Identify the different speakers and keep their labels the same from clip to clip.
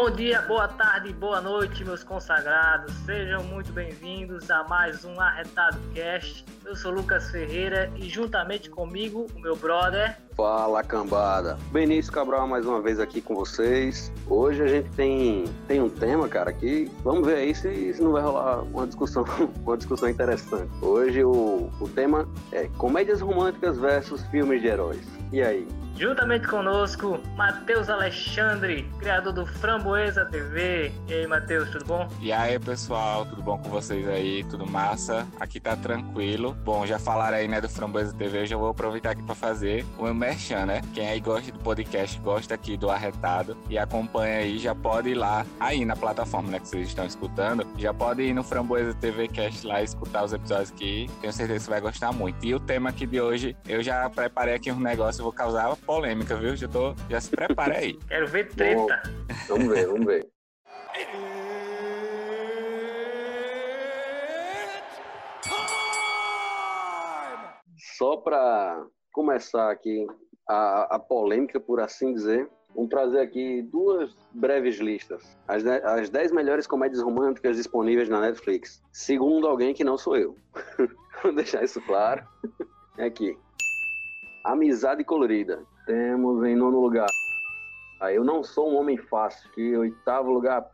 Speaker 1: Bom dia, boa tarde, boa noite, meus consagrados. Sejam muito bem-vindos a mais um Arretado Cast. Eu sou Lucas Ferreira e juntamente comigo, o meu brother.
Speaker 2: Fala, cambada. Benício Cabral mais uma vez aqui com vocês. Hoje a gente tem, tem um tema, cara, que vamos ver aí se, se não vai rolar uma discussão, uma discussão interessante. Hoje o, o tema é comédias românticas versus filmes de heróis. E aí?
Speaker 1: Juntamente conosco, Matheus Alexandre, criador do Framboesa TV. E aí, Matheus, tudo bom?
Speaker 3: E aí, pessoal, tudo bom com vocês aí? Tudo massa? Aqui tá tranquilo. Bom, já falaram aí, né, do Framboesa TV, eu já vou aproveitar aqui para fazer o meu merchan, né? Quem aí gosta do podcast, gosta aqui do Arretado e acompanha aí, já pode ir lá, aí na plataforma, né, que vocês estão escutando, já pode ir no Framboesa TV Cast lá e escutar os episódios que tenho certeza que você vai gostar muito. E o tema aqui de hoje, eu já preparei aqui um negócio, eu vou causar polêmica, viu? Já, tô, já se prepare aí.
Speaker 1: Quero ver treta.
Speaker 2: Bom, vamos ver, vamos ver. Só para começar aqui a, a, polêmica, por assim dizer, vamos trazer aqui duas breves listas. As, as 10 melhores comédias românticas disponíveis na Netflix. Segundo alguém que não sou eu. vou deixar isso claro. É aqui. Amizade Colorida. Temos em nono lugar. Ah, eu não sou um homem fácil. Que oitavo lugar.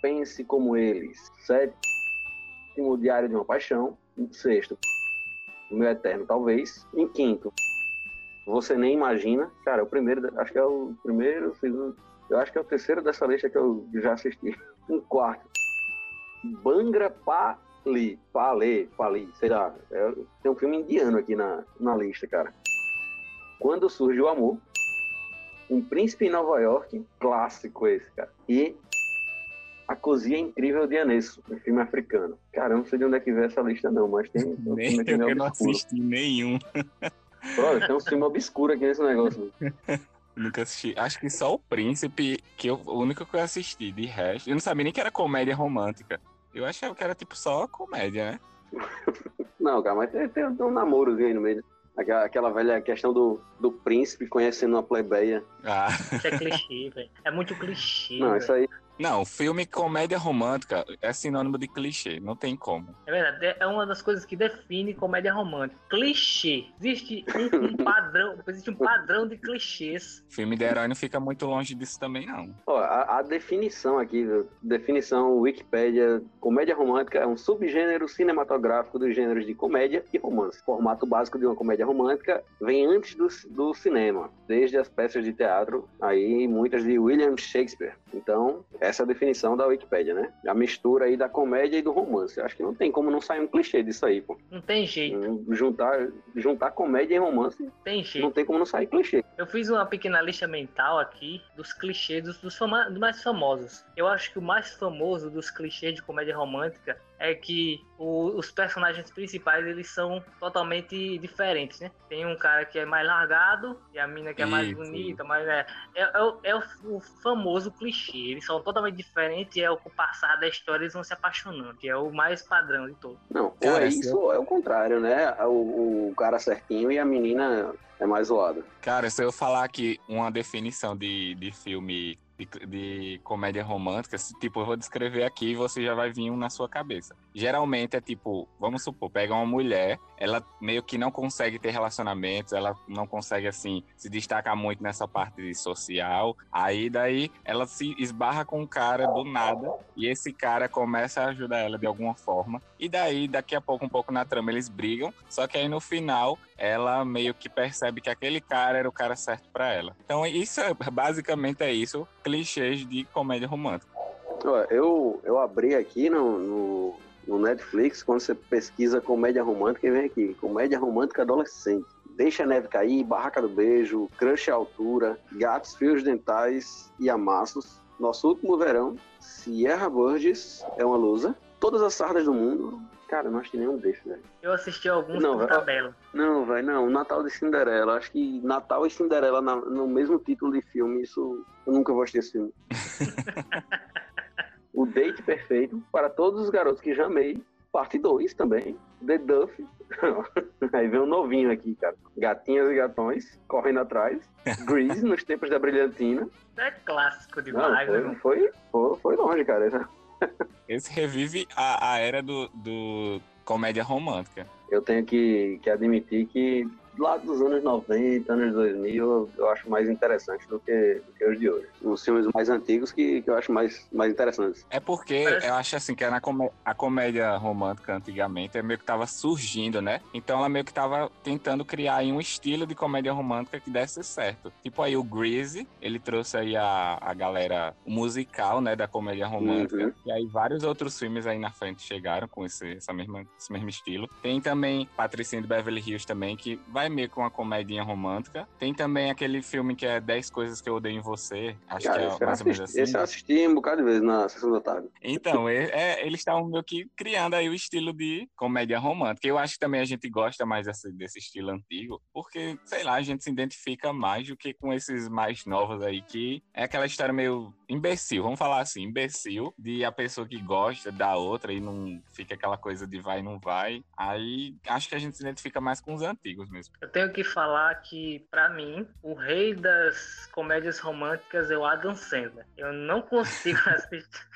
Speaker 2: Pense como eles. Sétimo, Diário de uma Paixão. Sexto, O Meu Eterno, talvez. Em quinto, Você Nem Imagina. Cara, o primeiro, acho que é o primeiro, segundo, eu acho que é o terceiro dessa lista que eu já assisti. Em quarto, Bangra Pali, Pali, Pali, sei lá. É, tem um filme indiano aqui na, na lista, cara. Quando Surge o Amor, Um Príncipe em Nova York, clássico esse, cara. E A Cozinha Incrível de Anesso, um filme africano. Cara, eu não sei de onde é que veio essa lista não, mas tem...
Speaker 3: um Nem eu que não assisti nenhum.
Speaker 2: Tem um filme obscuro aqui nesse negócio.
Speaker 3: Nunca assisti. Acho que só o Príncipe, que eu, o único que eu assisti. De resto, eu não sabia nem que era comédia romântica. Eu achava que era tipo só comédia, né?
Speaker 2: não, cara, mas tem, tem um namorozinho aí no meio. Aquela, aquela velha questão do, do príncipe conhecendo uma plebeia.
Speaker 1: Ah. Isso é clichê, velho. É muito clichê.
Speaker 2: Não,
Speaker 1: véio.
Speaker 2: isso aí.
Speaker 3: Não, filme comédia romântica é sinônimo de clichê, não tem como.
Speaker 1: É verdade, é uma das coisas que define comédia romântica. Clichê. Existe um, um padrão, existe um padrão de clichês.
Speaker 3: Filme de herói não fica muito longe disso também, não.
Speaker 2: Ó, a, a definição aqui, definição Wikipedia, comédia romântica é um subgênero cinematográfico dos gêneros de comédia e romance. O formato básico de uma comédia romântica vem antes do, do cinema, desde as peças de teatro, aí muitas de William Shakespeare. Então, essa é a definição da Wikipédia, né? A mistura aí da comédia e do romance. Acho que não tem como não sair um clichê disso aí, pô.
Speaker 1: Não tem jeito.
Speaker 2: Hum, juntar, juntar comédia e romance.
Speaker 1: Tem jeito.
Speaker 2: Não tem como não sair clichê.
Speaker 1: Eu fiz uma pequena lista mental aqui dos clichês dos, dos, fama, dos mais famosos. Eu acho que o mais famoso dos clichês de comédia romântica é que o, os personagens principais eles são totalmente diferentes, né? Tem um cara que é mais largado e a mina que é mais bonita, mas é, é, é, o, é o, o, famoso clichê. Eles são totalmente diferentes e é o com o passar da história eles vão se apaixonando, que é o mais padrão de todos.
Speaker 2: Não, ou é isso ou é o contrário, né? O, o cara certinho e a menina é mais zoada.
Speaker 3: Cara, se eu falar aqui uma definição de, de filme de, de, comédia romântica, tipo, eu vou descrever aqui e você já vai vir um na sua cabeça. Geralmente é tipo, vamos supor, pega uma mulher, ela meio que não consegue ter relacionamentos, ela não consegue, assim, se destacar muito nessa parte social, aí daí ela se esbarra com um cara do nada e esse cara começa a ajudar ela de alguma forma, e daí, daqui a pouco, um pouco na trama, eles brigam, só que aí no final ela meio que percebe que aquele cara era o cara certo para ela. Então, isso é, basicamente é isso clichês de comédia romântica.
Speaker 2: Eu, eu abri aqui no, no, no Netflix, quando você pesquisa comédia romântica, vem aqui, comédia romântica adolescente. Deixa a neve cair, Barraca do Beijo, Crush à Altura, Gatos, Fios Dentais e Amassos. Nosso último verão, Sierra Burgess é uma lusa. Todas as sardas do mundo, Cara, não assisti nenhum desses, velho.
Speaker 1: Eu assisti alguns não, por tabela.
Speaker 2: Não, velho, não. Natal de Cinderela. Acho que Natal e Cinderela na, no mesmo título de filme, isso. Eu nunca vou assistir esse filme. o date perfeito para todos os garotos que já amei parte 2 também. The Duff. Aí vem um novinho aqui, cara. Gatinhas e gatões correndo atrás. Grease nos tempos da brilhantina.
Speaker 1: É clássico demais,
Speaker 2: Não,
Speaker 1: né?
Speaker 2: foi, foi, foi longe, cara.
Speaker 3: Esse revive a, a era do, do comédia romântica.
Speaker 2: Eu tenho que, que admitir que lá dos anos 90, anos 2000, eu acho mais interessante do que, do que os de hoje. Os filmes mais antigos que, que eu acho mais, mais interessantes.
Speaker 3: É porque
Speaker 1: Parece-
Speaker 3: eu acho assim que na comé- a comédia romântica antigamente é meio que tava surgindo, né? Então ela meio que tava tentando criar aí um estilo de comédia romântica que desse certo. Tipo aí o Greasy, ele trouxe aí a, a galera musical, né, da comédia romântica.
Speaker 2: Uhum.
Speaker 3: E aí vários outros filmes aí na frente chegaram com esse, essa mesma, esse mesmo estilo. Tem também Patricinha de Beverly Hills também, que vai meio com uma comédia romântica. Tem também aquele filme que é 10 Coisas que eu odeio em você. Acho
Speaker 2: Cara,
Speaker 3: que é mais ou menos assim.
Speaker 2: esse eu assisti um bocado de vezes na sessão da tarde.
Speaker 3: Então, é, é, eles estavam meio que criando aí o estilo de comédia romântica. Eu acho que também a gente gosta mais desse, desse estilo antigo, porque, sei lá, a gente se identifica mais do que com esses mais novos aí, que é aquela história meio imbecil, vamos falar assim, imbecil, de a pessoa que gosta da outra e não fica aquela coisa de vai e não vai. Aí acho que a gente se identifica mais com os antigos mesmo.
Speaker 1: Eu tenho que falar que, pra mim, o rei das comédias românticas é o Adam Sandler. Eu não consigo assistir.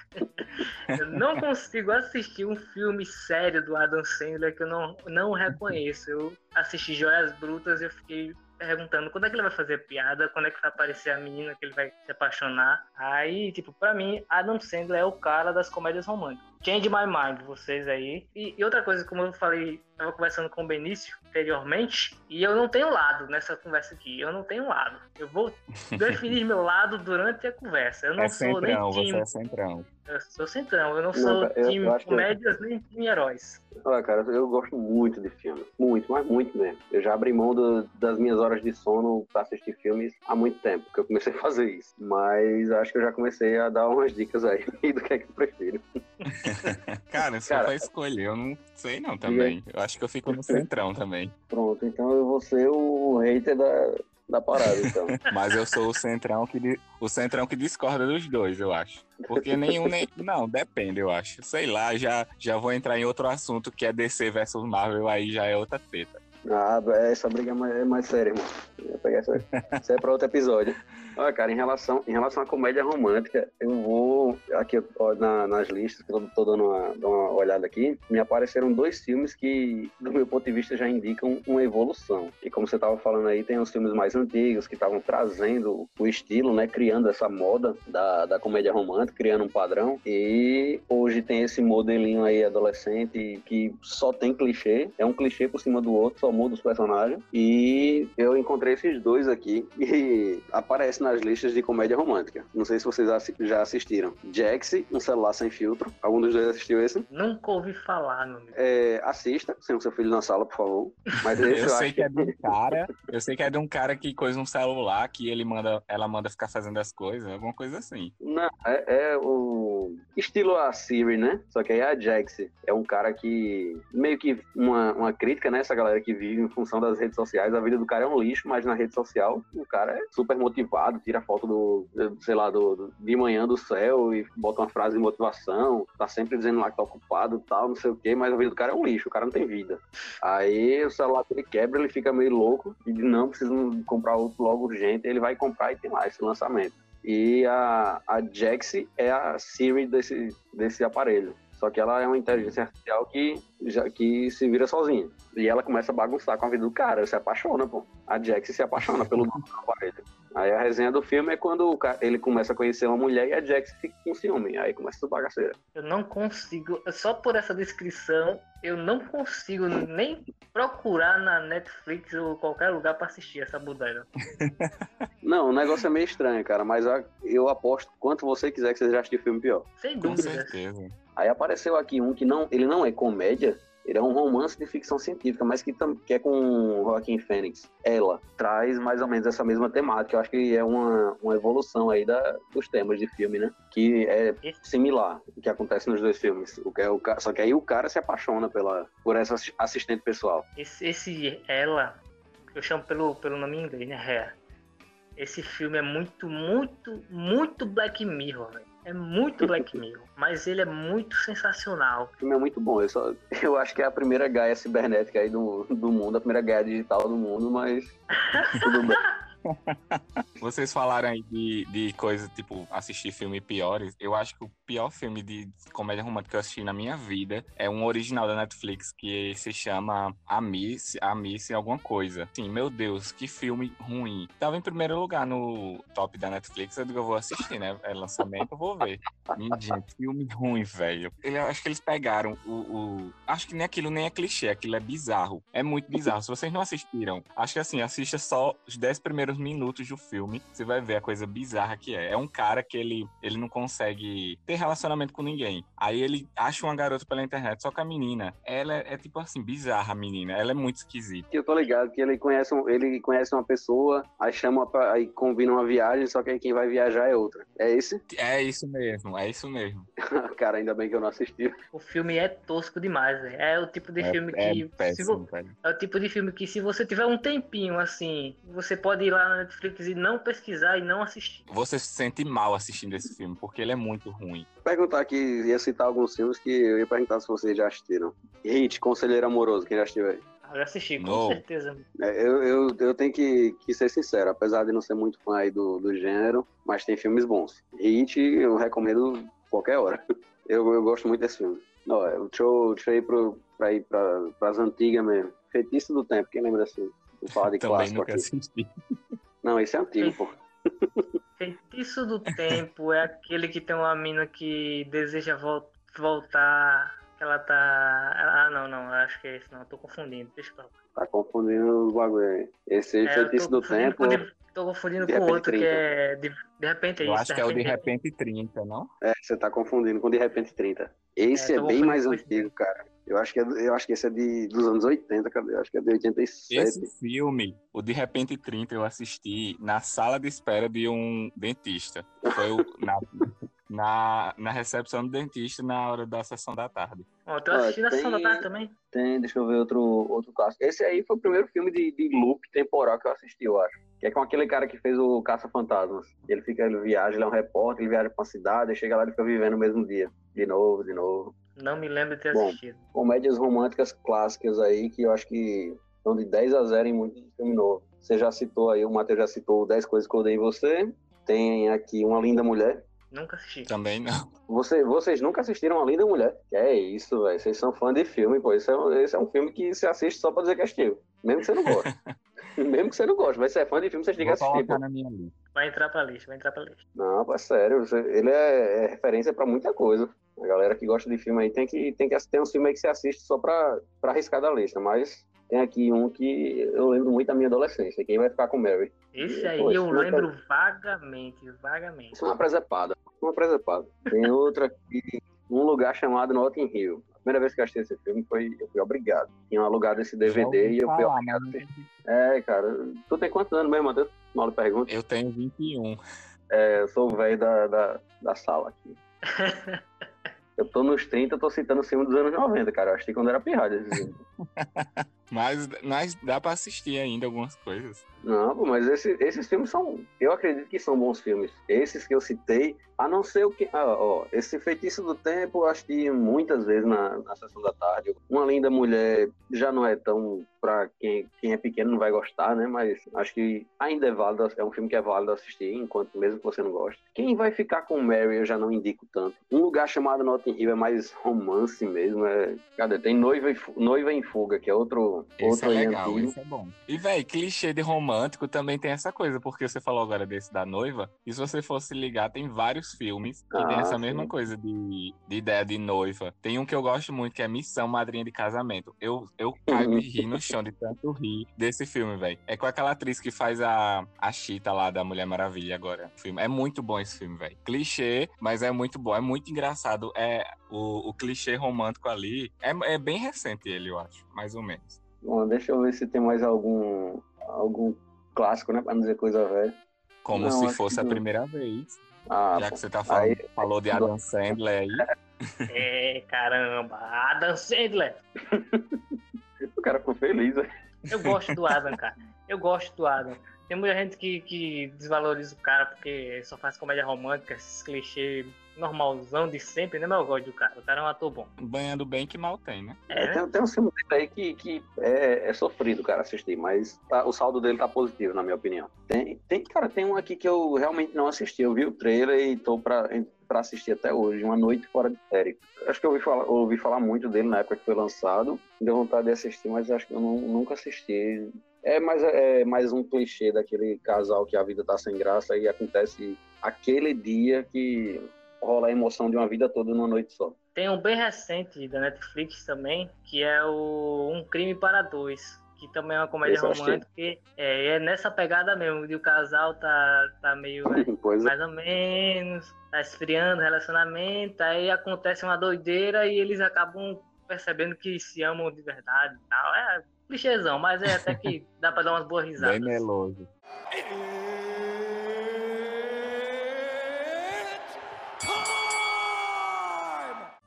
Speaker 1: eu não consigo assistir um filme sério do Adam Sandler que eu não, não reconheço. Eu assisti Joias Brutas e eu fiquei perguntando quando é que ele vai fazer piada, quando é que vai aparecer a menina que ele vai se apaixonar. Aí, tipo, pra mim, Adam Sandler é o cara das comédias românticas. Change My Mind, vocês aí. E, e outra coisa, como eu falei, tava conversando com o Benício anteriormente, e eu não tenho lado nessa conversa aqui. Eu não tenho lado. Eu vou definir meu lado durante a conversa. Eu não
Speaker 3: é
Speaker 1: sou nem
Speaker 3: centrão,
Speaker 1: time.
Speaker 3: você é centrão.
Speaker 1: Eu sou centrão. Eu não
Speaker 2: Não,
Speaker 1: sou
Speaker 2: eu-
Speaker 1: time
Speaker 2: eu
Speaker 1: comédias nem time heróis.
Speaker 2: Olha, cara, eu gosto muito de filme. Muito, mas muito mesmo. Eu já abri mão do- das minhas horas de sono pra assistir filmes há muito tempo, que eu comecei a fazer isso. Mas acho que eu já comecei a dar umas dicas aí do que é que eu prefiro.
Speaker 3: Cara, você
Speaker 2: Cara,
Speaker 3: vai escolher, eu não sei não também. Eu acho que eu fico no centrão também.
Speaker 2: Pronto, então eu vou ser o hater da, da parada, então.
Speaker 3: Mas eu sou o centrão que o centrão que discorda dos dois, eu acho. Porque nenhum nem não, depende, eu acho. Sei lá, já já vou entrar em outro assunto que é DC versus Marvel, aí já é outra treta.
Speaker 2: Ah, essa briga é mais, é mais séria, irmão. Vou pegar essa, isso é pra outro episódio. Olha, cara, em relação, em relação à comédia romântica, eu vou. Aqui ó, na- nas listas, que eu tô dando uma, dando uma olhada aqui, me apareceram dois filmes que, do meu ponto de vista, já indicam uma evolução. E como você tava falando aí, tem os filmes mais antigos que estavam trazendo o estilo, né? Criando essa moda da, da comédia romântica, criando um padrão. E hoje tem esse modelinho aí adolescente que só tem clichê, é um clichê por cima do outro, só muda os personagens. E eu encontrei esses dois aqui e aparece nas listas de comédia romântica. Não sei se vocês já assistiram. Jaxi, um celular sem filtro. Algum dos dois assistiu esse?
Speaker 1: Nunca ouvi falar, meu amigo.
Speaker 2: É, assista, sem o seu filho na sala, por favor. Mas esse
Speaker 3: Eu
Speaker 2: eu,
Speaker 3: sei
Speaker 2: acho
Speaker 3: que é de um cara, eu sei que é de um cara que coisa um celular que ele manda, ela manda ficar fazendo as coisas, alguma coisa assim.
Speaker 2: Não, é, é o estilo a Siri, né? Só que aí a Jax é um cara que meio que uma, uma crítica, né? Essa galera que vive em função das redes sociais, a vida do cara é um lixo, mas na rede social o cara é super motivado, tira foto do, sei lá, do, de manhã do céu e bota uma frase de motivação, tá sempre dizendo lá que tá ocupado tal, não sei o quê, mas a vida do cara é um lixo, o cara não tem vida. Aí o celular dele quebra, ele fica meio louco e não, preciso comprar outro logo urgente, ele vai comprar e tem lá esse lançamento. E a, a Jaxi é a Siri desse, desse aparelho. Só que ela é uma inteligência artificial que, já, que se vira sozinha. E ela começa a bagunçar com a vida do cara, se apaixona, pô. A Jaxi se apaixona pelo dono do aparelho. Aí a resenha do filme é quando o cara- ele começa a conhecer uma mulher e a Jax fica com ciúme. Aí começa essa bagaceira.
Speaker 1: Eu não consigo, só por essa descrição, eu não consigo nem procurar na Netflix ou qualquer lugar pra assistir essa bodega.
Speaker 2: Não, o negócio é meio estranho, cara, mas eu aposto quanto você quiser que você já assistiu filme pior.
Speaker 1: Sem
Speaker 3: Com
Speaker 1: dúvidas.
Speaker 3: certeza.
Speaker 2: Aí apareceu aqui um que não, ele não é comédia, ele é um romance de ficção científica, mas que, tam- que é com o Joaquim Fênix. Ela traz mais ou menos essa mesma temática. Eu acho que é uma, uma evolução aí da, dos temas de filme, né? Que é similar o que acontece nos dois filmes. O que é o, só que aí o cara se apaixona pela, por essa assi- assistente pessoal.
Speaker 1: Esse, esse ela, eu chamo pelo, pelo nome em inglês, né? Hair. Esse filme é muito, muito, muito Black Mirror, velho. É muito Black Mirror, mas ele é muito sensacional.
Speaker 2: O filme é muito bom. Eu, só, eu acho que é a primeira Gaia cibernética aí do, do mundo, a primeira Gaia digital do mundo, mas tudo bem.
Speaker 3: Vocês falaram aí de, de coisa, tipo, assistir filme piores. Eu acho que o pior filme de comédia romântica que eu assisti na minha vida é um original da Netflix que se chama A Miss, A Miss alguma coisa. Sim, meu Deus, que filme ruim. Tava em primeiro lugar no top da Netflix, eu digo, eu vou assistir, né? É lançamento, eu vou ver. Minha gente, filme ruim, velho. Eu acho que eles pegaram o, o, Acho que nem aquilo nem é clichê, aquilo é bizarro. É muito bizarro. Se vocês não assistiram, acho que assim, assista só os 10 primeiros minutos do filme, você vai ver a coisa bizarra que é. É um cara que ele, ele não consegue ter relacionamento com ninguém. Aí ele acha uma garota pela internet, só que a menina, ela é, é tipo assim, bizarra a menina. Ela é muito esquisita.
Speaker 2: Eu tô ligado que ele conhece, ele conhece uma pessoa, aí chama pra, aí combina uma viagem, só que aí quem vai viajar é outra. É esse?
Speaker 3: É isso mesmo, é isso mesmo.
Speaker 2: cara, ainda bem que eu não assisti.
Speaker 1: O filme é tosco demais, velho. É o tipo de
Speaker 3: É-
Speaker 1: filme
Speaker 3: é
Speaker 1: que.
Speaker 3: péssimo,
Speaker 1: vo-. É o tipo de filme que se você tiver um tempinho assim, você pode ir lá na Netflix e não pesquisar e não assistir.
Speaker 3: Você se sente mal assistindo esse filme, porque ele é muito ruim.
Speaker 2: Perguntar aqui, ia citar alguns filmes que eu ia perguntar se vocês já assistiram. Hit, Conselheiro Amoroso, quem já assistiu aí?
Speaker 1: Eu assisti, com
Speaker 3: Não.
Speaker 1: certeza.
Speaker 2: É, Eu, eu, eu tenho que, que ser sincero, apesar de não ser muito fã aí do, do gênero, mas tem filmes bons. Hit, eu recomendo qualquer hora. Eu, eu gosto muito desse filme. É, deixa, eu, deixa eu ir pro, pra ir pra, pras antigas mesmo. Feitiço do Tempo, quem lembra assim? Vou falar de
Speaker 3: Também
Speaker 2: clássico aqui.
Speaker 3: assisti.
Speaker 2: Não, esse é antigo, pô.
Speaker 1: Feitiço do Tempo é aquele que tem uma mina que deseja vol- voltar. que Ela tá. Ah, não, não, acho que é esse, não. Eu tô confundindo. Deixa pra lá.
Speaker 2: Tá confundindo os bagulho aí. Esse
Speaker 1: É, eu
Speaker 2: Feitiço do Tempo,
Speaker 1: com de- Tô confundindo com outro que
Speaker 2: 30.
Speaker 1: é. De, de repente é
Speaker 3: Eu
Speaker 1: isso.
Speaker 3: acho que é o de repente 30, não?
Speaker 2: é, você tá confundindo com De Repente 30. Esse
Speaker 1: É,
Speaker 2: é, bem mais antigo, cara. Eu acho que, é, eu acho que esse é de, dos anos 80, cadê? Eu acho que é de 87.
Speaker 3: Esse filme, o De Repente 30, eu assisti na sala de espera de um dentista. Foi o- na, na, na recepção do dentista na hora da sessão da tarde.
Speaker 1: Ó, tô assistindo a
Speaker 2: tem-
Speaker 1: sessão da tarde também.
Speaker 2: Tem, deixa eu ver outro, outro clássico. Esse aí foi o primeiro filme de, de loop temporal que eu assisti, eu acho. Que é com aquele cara que fez o Caça-Fantasmas. Ele fica, ele viaja, ele é um repórter, ele viaja pra uma cidade, aí chega lá e fica vivendo no mesmo dia. De novo, de novo.
Speaker 1: Não me lembro de ter
Speaker 2: Bom.
Speaker 1: assistido.
Speaker 2: Comédias românticas clássicas aí, que eu acho que estão de 10 a 0 em muitos filmes novos. Você já citou aí, o Matheus já citou 10 coisas que eu odeio em você. Tem aqui Uma Linda Mulher.
Speaker 1: Nunca assisti.
Speaker 3: Também não.
Speaker 2: Você, vocês nunca assistiram Uma Linda Mulher? Que é isso, velho. Vocês são fã de filme, pô. Esse é, um- esse é um filme que você assiste só pra dizer que assistiu. Mesmo que você não goste. Mesmo que você não goste, mas se é fã de filme, vocês têm que assistir.
Speaker 3: colocar
Speaker 2: Pô.
Speaker 3: na minha lista.
Speaker 1: Vai entrar pra lista, vai entrar pra lista.
Speaker 2: Não, pô, é sério. você- ele é, é referência pra muita coisa. A galera que gosta de filme aí tem que, tem que tem uns filmes aí que você assiste só pra, pra arriscar da lista. Mas tem aqui um que eu lembro muito da minha adolescência. Quem vai ficar com Mary?
Speaker 1: Esse aí
Speaker 2: esse
Speaker 1: eu
Speaker 2: filme
Speaker 1: lembro vagamente, vagamente.
Speaker 2: Isso é uma presepada. Uma presepada. Tem outra aqui, um lugar chamado Notting Hill. A primeira vez que eu assisti esse filme foi, eu fui obrigado. Tinha alugado esse DVD e eu fui obrigado assistir. É, cara. Tu tem quantos anos mesmo, Matheus? Mal pergunta.
Speaker 3: Eu tenho 21.
Speaker 2: É, eu sou o velho da, da, da sala aqui. Eu tô nos 30, eu tô citando o filme dos anos 90, cara. Eu achei quando era filme.
Speaker 3: Mas, mas dá pra assistir ainda algumas coisas.
Speaker 2: Não, mas esse- esses filmes são. Eu acredito que são bons filmes. Esses que eu citei, a não ser o que. Ah, ó, esse Feitiço do Tempo, eu assisti muitas vezes na, na sessão da tarde. Uma Linda Mulher já não é tão. Pra quem, quem é pequeno não vai gostar, né? Mas acho que ainda é válido. É um filme que é válido assistir, enquanto mesmo que você não goste. Quem vai ficar com Mary eu já não indico tanto. Um lugar chamado Notting Hill é mais romance mesmo. É... Cadê? Tem Noiva, e Noiva em Fuga, que é outro.
Speaker 3: Esse
Speaker 2: outro
Speaker 3: é
Speaker 2: aí
Speaker 3: legal, esse é bom. E, véi, clichê de romântico também tem essa coisa, porque você falou agora desse da noiva, e se você fosse ligar, tem vários filmes que tem
Speaker 2: Ah,
Speaker 3: essa
Speaker 2: sim.
Speaker 3: mesma coisa de, de ideia de noiva. Tem um que eu gosto muito, que é Missão Madrinha de Casamento. Eu, eu caio de rir no chão de tanto rir desse filme, velho. É com aquela atriz que faz a, a Chita lá da Mulher Maravilha agora. Filme. É muito bom esse filme, velho. Clichê, mas é muito bom. É muito engraçado. É o, o clichê romântico ali. É, é bem recente ele, eu acho. Mais ou menos.
Speaker 2: Bom, deixa eu ver se tem mais algum, algum clássico, né? Pra não dizer coisa velha.
Speaker 3: Como
Speaker 2: Não,
Speaker 3: se fosse a primeira vez.
Speaker 2: Ah,
Speaker 3: já que você tá falando,
Speaker 2: Aí-
Speaker 3: falou de Adam Sandler aí.
Speaker 1: É, caramba. Adam Sandler.
Speaker 2: o cara ficou feliz, né?
Speaker 1: Eu gosto do Adam, cara. Eu gosto do Adam. Tem muita gente que, que desvaloriza o cara porque só faz comédia romântica, esses clichês normalzão de sempre, né? Mas eu gosto do cara. O cara é um ator bom.
Speaker 3: Banhando bem que mal tem, né?
Speaker 2: É, tem, tem um filme aí que, que é, é sofrido, cara, assistir, mas tá, o saldo dele tá positivo, na minha opinião. Tem, tem, cara, tem um aqui que eu realmente não assisti. Eu vi o trailer e tô pra, pra assistir até hoje, Uma Noite Fora de Série. Acho que eu ouvi falar, ouvi falar muito dele na época que foi lançado. Deu vontade de assistir, mas acho que eu não, nunca assisti. É mais, é mais um clichê daquele casal que a vida tá sem graça e acontece aquele dia que rola a emoção de uma vida toda numa noite só.
Speaker 1: Tem um bem recente da Netflix também, que é o Um Crime para Dois, que também é uma comédia romântica. que É, é nessa pegada mesmo, de o casal tá, tá meio né,
Speaker 2: Pois é.
Speaker 1: mais ou menos, tá esfriando o relacionamento, aí acontece uma doideira e eles acabam percebendo que se amam de verdade e tal. É clichêzão, mas é até que dá pra dar umas boas risadas.
Speaker 3: Bem meloso.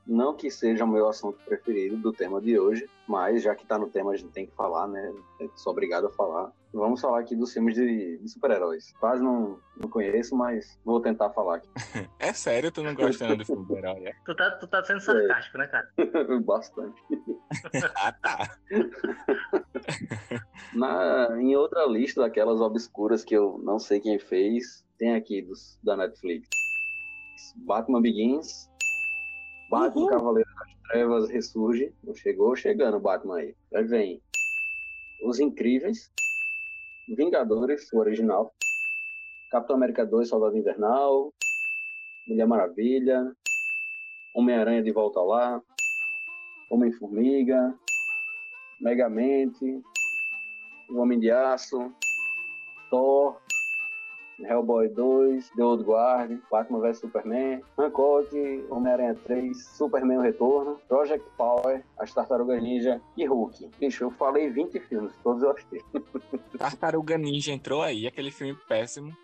Speaker 2: Não que seja o meu assunto preferido do tema de hoje, mas já que tá no tema a gente tem que falar, né? Eu sou obrigado a falar. Vamos falar aqui dos filmes de, de super-heróis. Quase não, não conheço, mas vou tentar falar aqui.
Speaker 3: É sério, tu não gostando do filme do herói? é?
Speaker 1: Tu tá, tu tá sendo sarcástico, né, cara?
Speaker 2: Bastante.
Speaker 3: Ah, tá.
Speaker 2: Na, em outra lista daquelas obscuras que eu não sei quem fez, tem aqui dos, da Netflix. Batman Begins, Batman
Speaker 3: Uhul.
Speaker 2: Cavaleiro das Trevas Ressurge. Chegou chegando Batman aí. Aí vem Os Incríveis, Vingadores, o original, Capitão América 2, Soldado Invernal, Mulher Maravilha, Homem-Aranha de Volta lá, Homem-Formiga, Megamente, O Homem de Aço, Thor, Hellboy 2, The Old Guard, Batman vs Superman, Hancock, Homem-Aranha 3, Superman O Retorno, Project Power, As Tartarugas Ninja e Hulk. Bicho, eu falei 20 filmes, todos eu assisti.
Speaker 3: Tartaruga Ninja entrou aí, aquele filme péssimo.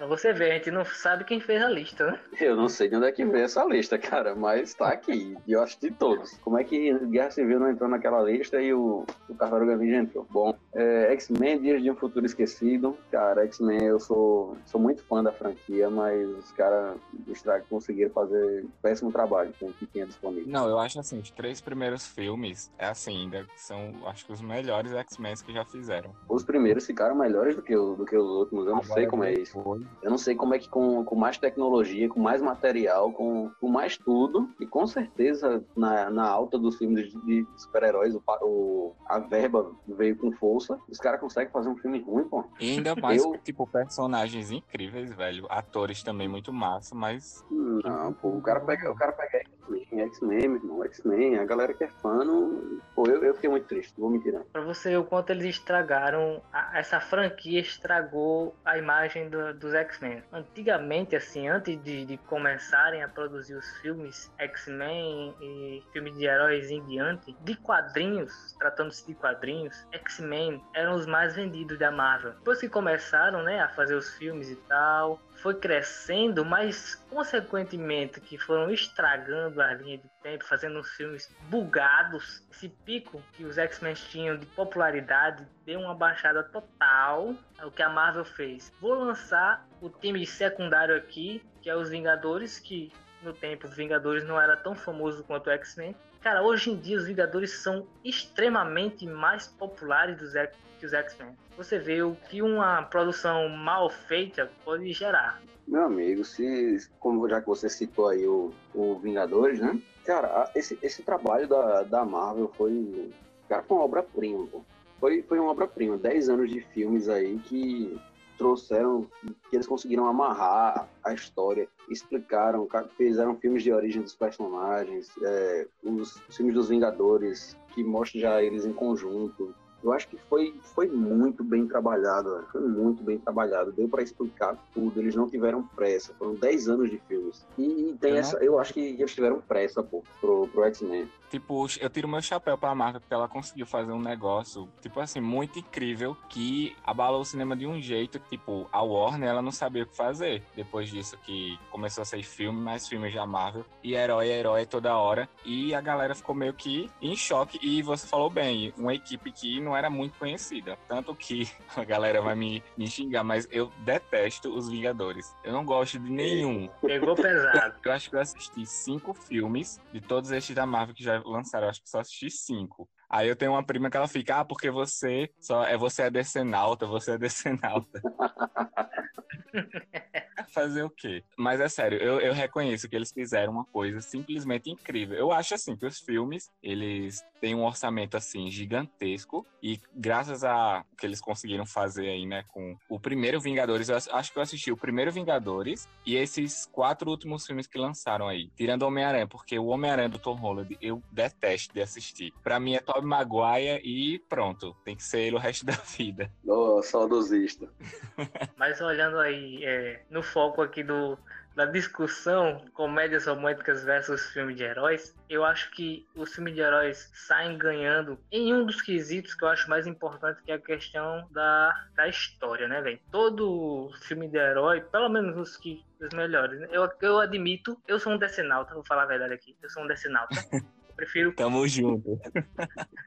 Speaker 1: Pra você ver, a gente não sabe quem fez a lista, né?
Speaker 2: Eu não sei de onde é que veio essa lista, cara, mas tá aqui. E eu assisti todos. Como é que Guerra Civil não entrou naquela lista e o, o Tartaruga Ninja entrou? Bom, é, X-Men, Dias de um Futuro Esquecido. Cara, X-Men, eu sou, sou muito fã da franquia, mas os caras estra- conseguiram fazer um péssimo trabalho com o que tinha disponível.
Speaker 3: Não, eu acho assim, os três primeiros filmes, é assim, ainda são, acho que os melhores X-Men que já fizeram.
Speaker 2: Os primeiros ficaram melhores do que, o- do que os últimos, eu não sei
Speaker 3: Agora,
Speaker 2: como é isso.
Speaker 3: depois-
Speaker 2: Eu não sei como é que com, com mais tecnologia, com mais material, com, com mais tudo, e com certeza na, na alta dos filmes de, de super-heróis, o, o- a verba veio com força, os caras conseguem fazer um filme ruim, pô.
Speaker 3: E ainda mais,
Speaker 2: Eu-
Speaker 3: tipo, personagens incríveis, velho. Atores também muito massa, mas
Speaker 2: Não, pô, o cara pega, o cara pega X-Men, X-Men, meu irmão, X-Men, a galera que é fã, não... pô, eu, eu fiquei muito triste, não vou mentir não.
Speaker 1: Pra você ver o quanto eles estragaram, a- essa franquia estragou a imagem do- dos X-Men. Antigamente, assim, antes de, de começarem a produzir os filmes X-Men e filmes de heróis em diante, de quadrinhos, tratando-se de quadrinhos, X-Men eram os mais vendidos da Marvel. Depois que começaram, né, a fazer os filmes e tal, foi crescendo, mas consequentemente que foram estragando a linha de tempo, fazendo os filmes bugados. Esse pico que os X-Men tinham de popularidade deu uma baixada total. É o que a Marvel fez. Vou lançar o time secundário aqui, que é os Vingadores, que no tempo os Vingadores não era tão famoso quanto o X-Men. Cara, hoje em dia os Vingadores são extremamente mais populares dos que os X-Men. Você vê o que uma produção mal feita pode gerar.
Speaker 2: Meu amigo, se, como já que você citou aí o, o Vingadores, né? Cara, esse, esse trabalho da, da Marvel foi, cara, foi uma obra-prima. Foi, foi uma obra-prima. Dez anos de filmes aí que trouxeram, que eles conseguiram amarrar a história, explicaram, ca- fizeram filmes de origem dos personagens, é, os filmes dos Vingadores, que mostram já eles em conjunto. Eu acho que foi, foi muito bem trabalhado, velho. foi muito bem trabalhado. Deu pra explicar tudo, eles não tiveram pressa. Foram 10 anos de filmes. E tem
Speaker 3: Eu não-
Speaker 2: essa, eu acho que eles tiveram pressa, pô, pro, pro X-Men.
Speaker 3: Tipo, eu tiro meu chapéu pra Marvel porque ela conseguiu fazer um negócio, tipo assim, muito incrível que abalou o cinema de um jeito que, tipo, a Warner, ela não sabia o que fazer. Depois disso que começou a sair filme, mais filmes da Marvel, e herói, herói toda hora, e a galera ficou meio que em choque. E você falou bem, uma equipe que não não era muito conhecida. Tanto que a galera vai me, me xingar, mas eu detesto os Vingadores. Eu não gosto de nenhum.
Speaker 1: Pegou pesado.
Speaker 3: Eu acho que eu assisti cinco filmes de todos estes da Marvel que já lançaram. Acho que só assisti cinco. Aí eu tenho uma prima que ela fica, ah, porque você só é você é decenalta, você é decenalta. Fazer o quê? Mas é sério, eu, eu reconheço que eles fizeram uma coisa simplesmente incrível. Eu acho assim que os filmes, eles têm um orçamento assim gigantesco e graças a que eles conseguiram fazer aí, né, com o primeiro Vingadores, eu acho que eu assisti o primeiro Vingadores e esses quatro últimos filmes que lançaram aí, tirando Homem-Aranha, porque o Homem-Aranha do Tom Holland eu detesto de assistir. Para mim é Tobey Maguire e pronto, tem que ser ele o resto da vida.
Speaker 2: Oh, saudosista.
Speaker 1: Mas olhando aí é, no foco aqui do, da discussão comédias românticas versus filme de heróis, eu acho que os filmes de heróis saem ganhando em um dos quesitos que eu acho mais importante, que é a questão da, da história, né, velho? Todo filme de herói, pelo menos os que os melhores, né? eu, eu admito, eu sou um decenalta, vou falar a verdade aqui, eu sou um decenalta. Eu prefiro.
Speaker 3: Tamo junto.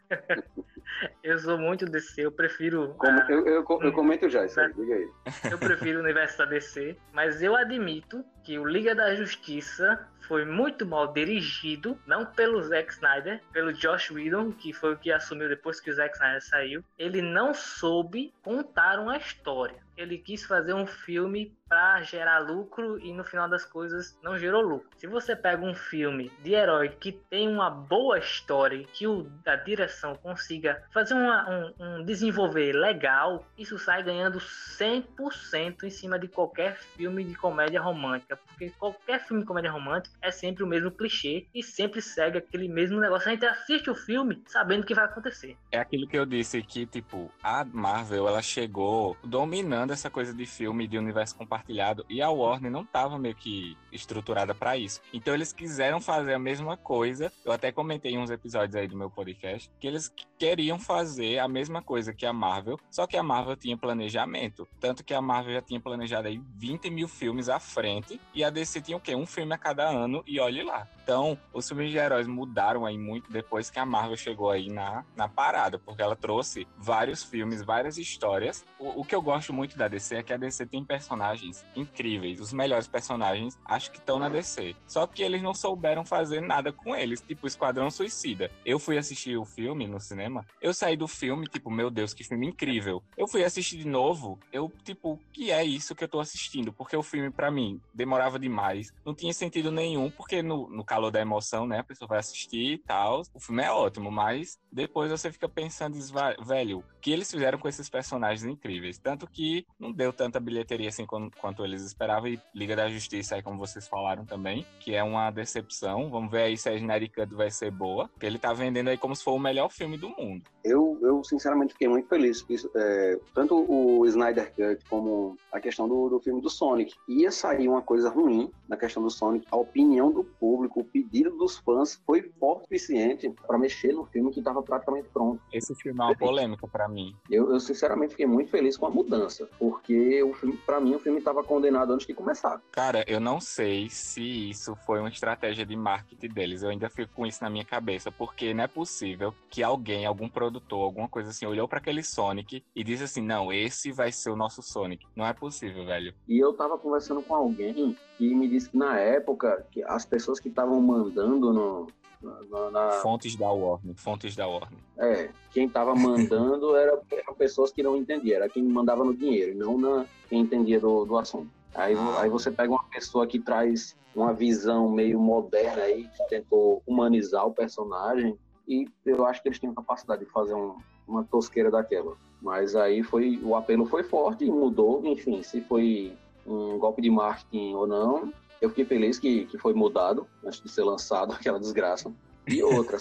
Speaker 1: eu sou muito DC, eu prefiro.
Speaker 2: Como, a... eu, eu, eu, comento já isso aí, diga aí.
Speaker 1: Eu prefiro o universo da DC, mas eu admito que o Liga da Justiça foi muito mal dirigido, não pelo Zack Snyder, pelo Josh Whedon, que foi o que assumiu depois que o Zack Snyder saiu. Ele não soube contar uma história. Ele quis fazer um filme para gerar lucro e no final das coisas não gerou lucro. Se você pega um filme de herói que tem uma boa história que o, a direção consiga fazer uma, um, um desenvolver legal, isso sai ganhando 100% em cima de qualquer filme de comédia romântica, porque qualquer filme de comédia romântica é sempre o mesmo clichê e sempre segue aquele mesmo negócio. A gente assiste o filme sabendo o que vai acontecer.
Speaker 3: É aquilo que eu disse que, tipo, a Marvel, ela chegou dominando essa coisa de filme de universo compartilhado e a Warner não tava meio que estruturada para isso. Então eles quiseram fazer a mesma coisa. Eu até comentei em uns episódios aí do meu podcast que eles queriam fazer a mesma coisa que a Marvel, só que a Marvel tinha planejamento. Tanto que a Marvel já tinha planejado aí 20 mil filmes à frente e a DC tinha o quê? Um filme a cada ano ano e olhe lá. Então, os filmes de heróis mudaram aí muito depois que a Marvel chegou aí na, na parada, porque ela trouxe vários filmes, várias histórias. O, o que eu gosto muito da DC é que a DC tem personagens incríveis, os melhores personagens acho que estão na DC. Só que eles não souberam fazer nada com eles, tipo Esquadrão Suicida. Eu fui assistir o filme no cinema, eu saí do filme, tipo, meu Deus, que filme incrível. Eu fui assistir de novo, eu, tipo, que é isso que eu tô assistindo? Porque o filme, para mim, demorava demais, não tinha sentido nenhum, porque no, no calor da emoção, né? A pessoa vai assistir e tal. O filme é ótimo, mas depois você fica pensando, velho, o que eles fizeram com esses personagens incríveis? Tanto que não deu tanta bilheteria assim quanto eles esperavam. E Liga da Justiça, aí, como vocês falaram também, que é uma decepção. Vamos ver aí se a Generic Cut vai ser boa. Porque ele tá vendendo aí como se for o melhor filme do mundo.
Speaker 2: Eu, eu sinceramente, fiquei muito feliz. Que, é, tanto o Snyder Cut como a questão do, do filme do Sonic. Ia sair uma coisa ruim na questão do Sonic. A opinião do público, o pedido dos fãs foi forte o suficiente para mexer no filme que estava praticamente pronto.
Speaker 3: Esse filme é uma polêmica para mim.
Speaker 2: Eu, eu, sinceramente fiquei muito feliz com a mudança, porque o filme, para mim, o filme estava condenado antes de começar.
Speaker 3: Cara, eu não sei se isso foi uma estratégia de marketing deles. Eu ainda fico com isso na minha cabeça, porque não é possível que alguém, algum produtor, alguma coisa assim, olhou para aquele Sonic e disse assim: "Não, esse vai ser o nosso Sonic". Não é possível, velho.
Speaker 2: E eu tava conversando com alguém que me disse que na época que as pessoas que estavam mandando no,
Speaker 3: na, na, Fontes da Warner. Fontes da Warner.
Speaker 2: É, quem estava mandando era, eram pessoas que não entendiam, era quem mandava no dinheiro, não na, quem entendia do, do assunto. Aí, ah. aí você pega uma pessoa que traz uma visão meio moderna aí, que tentou humanizar o personagem, e eu acho que eles têm capacidade de fazer um, uma tosqueira daquela. Mas aí foi o apelo foi forte e mudou, enfim, se foi um golpe de marketing ou não, eu fiquei feliz que, que foi mudado antes de ser lançado aquela desgraça. E outra,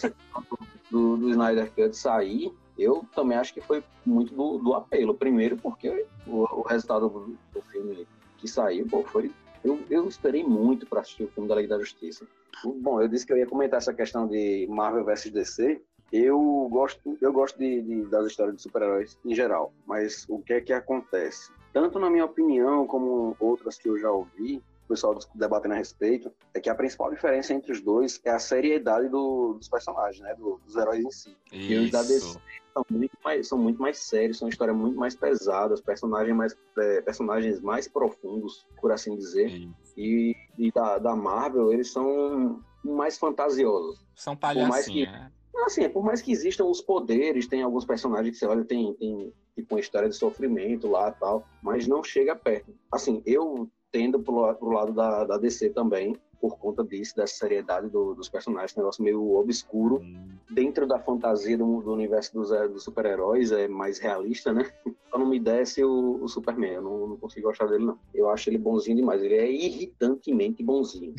Speaker 2: do, do Snyder Cut sair, eu também acho que foi muito do, do apelo. Primeiro, porque o, o resultado do, do, filme que saiu, pô, foi. Eu, eu esperei muito para assistir o filme da Liga da Justiça. Bom, eu disse que eu ia comentar essa questão de Marvel vs DC. Eu gosto, eu gosto de, de das histórias de super-heróis em geral, mas o que é que acontece? Tanto na minha opinião como outras que eu já ouvi, o pessoal debatendo a respeito, é que a principal diferença entre os dois é a seriedade do, dos personagens, né? Do, dos heróis em si.
Speaker 3: Isso.
Speaker 2: E os da DC são muito mais, são muito mais sérios, são histórias muito mais pesadas, personagens mais, é, personagens mais profundos, por assim dizer.
Speaker 3: Isso.
Speaker 2: E, e da, da Marvel, eles são mais fantasiosos.
Speaker 3: São
Speaker 2: mais que-
Speaker 3: palhacinhos, né?
Speaker 2: Assim, por mais que existam os poderes, tem alguns personagens que você olha, tem, tem tipo uma história de sofrimento lá e tal, mas não chega perto. Assim, eu tendo pro, pro lado da, da DC também, por conta disso, dessa seriedade do- dos personagens, negócio meio obscuro.
Speaker 3: Hum,
Speaker 2: Dentro da fantasia do, do universo dos, eh, dos super-heróis, é mais realista, né? Só não me desce o, o Superman, eu não, não consigo gostar dele, não. Eu acho ele bonzinho demais, ele é irritantemente bonzinho.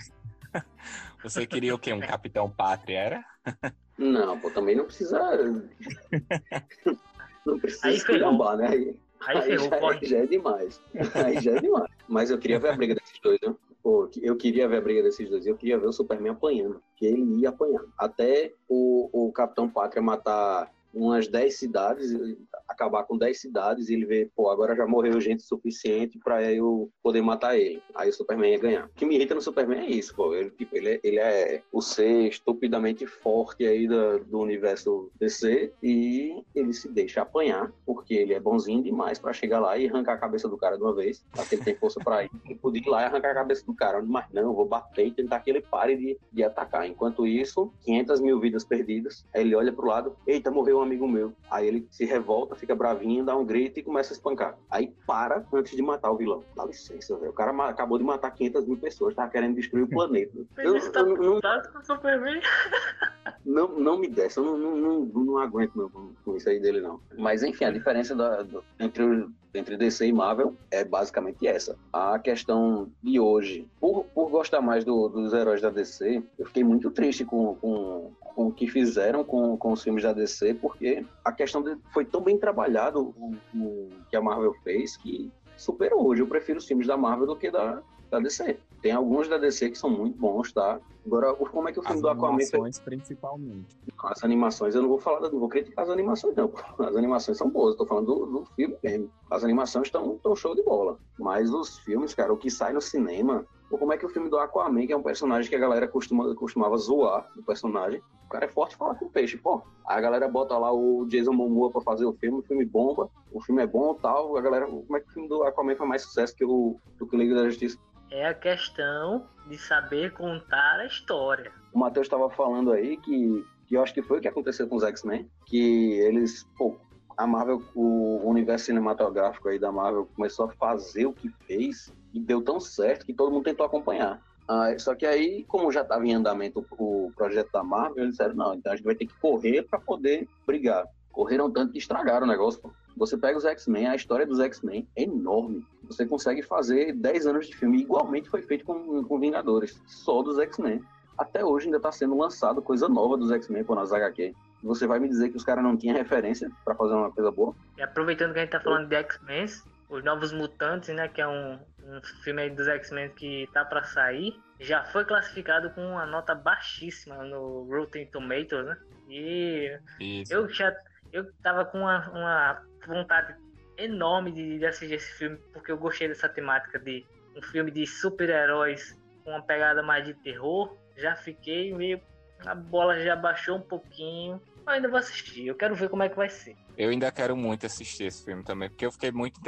Speaker 3: Você queria o quê? Um Capitão Pátria, era?
Speaker 2: Não, pô, também não precisa. não precisa
Speaker 1: Aí
Speaker 2: esculhambar, né? Aí,
Speaker 1: Aí, ferrou,
Speaker 2: já,
Speaker 1: pode.
Speaker 2: já é demais. Aí já é demais. Mas eu queria ver a briga desses dois, né? Pô, eu queria ver a briga desses dois. Eu queria ver o Superman apanhando. Que ele ia apanhar. Até o, o Capitão Pátria matar umas 10 cidades, acabar com 10 cidades e ele ver, pô, agora já morreu gente suficiente pra eu poder matar ele. Aí o Superman ia ganhar. O que me irrita no Superman é isso, pô. Ele, tipo, ele, é, ele é o ser estupidamente forte aí do, do universo DC e ele se deixa apanhar porque ele é bonzinho demais pra chegar lá e arrancar a cabeça do cara de uma vez. Que ele tem força pra ir. Ele podia ir lá e arrancar a cabeça do cara. Mas não, eu vou bater e tentar que ele pare de, de atacar. Enquanto isso, 500 mil vidas perdidas. Aí ele olha pro lado, eita, morreu um amigo meu. Aí ele se revolta, fica bravinho, dá um grito e começa a espancar. Aí para antes de matar o vilão. Dá licença, velho. O cara acabou de matar 500 mil pessoas, tava querendo destruir o planeta. Eu, eu
Speaker 1: com o Superman.
Speaker 2: não, não me desce, eu não, não, não, não aguento não, com, isso aí dele, não. Mas enfim, a diferença do- entre, entre DC e Marvel é basicamente essa. A questão de hoje, por, por gostar mais do- dos heróis da DC, eu fiquei muito triste com, com, com o que fizeram com, com os filmes da DC, porque a questão de, foi tão bem trabalhado o, o que a Marvel fez que superou hoje. Eu prefiro os filmes da Marvel do que da, da DC. Tem alguns da DC que são muito bons, tá? Agora, o- como é que o filme
Speaker 3: As
Speaker 2: do Aquaman foi
Speaker 3: animações, principalmente.
Speaker 2: as animações, eu não vou falar, não vou criticar as animações, não. As animações são boas, eu tô falando do, do filme mesmo. As animações estão tão show de bola. Mas os filmes, cara, o que sai no cinema, pô, como é que o filme do Aquaman, que é um personagem que a galera costuma, costumava zoar, o personagem, o cara é forte fala com peixe, pô. Aí a galera bota lá o Jason Momoa pra fazer o filme, o filme bomba, o filme é bom tal, a galera, como é que o filme do Aquaman foi mais sucesso que o, do que o Liga da Justiça?
Speaker 1: É a questão de saber contar a história.
Speaker 2: O Matheus estava falando aí que, que eu acho que foi o que aconteceu com os X-Men, que eles, pô, a Marvel, o universo cinematográfico aí da Marvel começou a fazer o que fez e deu tão certo que todo mundo tentou acompanhar. Ah, só que aí, como já estava em andamento o projeto da Marvel, eles disseram, não, então a gente vai ter que correr para poder brigar. Correram tanto que estragaram o negócio, pô. Você pega os X-Men, a história dos X-Men é enorme. Você consegue fazer 10 anos de filme. Igualmente foi feito com, com Vingadores, só dos X-Men. Até hoje ainda está sendo lançado coisa nova dos X-Men pô, nas HQ. Você vai me dizer que os caras não tinham referência para fazer uma coisa boa?
Speaker 1: E aproveitando que a gente tá falando de X-Men, os Novos Mutantes, né, que é um, um filme aí dos X-Men que tá para sair, já foi classificado com uma nota baixíssima no Rotten Tomatoes, né? E
Speaker 3: Isso.
Speaker 1: eu já eu tava com uma, uma vontade enorme de, de assistir esse filme, porque eu gostei dessa temática de um filme de super-heróis com uma pegada mais de terror. Já fiquei meio. A bola já baixou um pouquinho. Eu ainda vou assistir, eu quero ver como é que vai ser.
Speaker 3: Eu ainda quero muito assistir esse filme também, porque eu fiquei muito,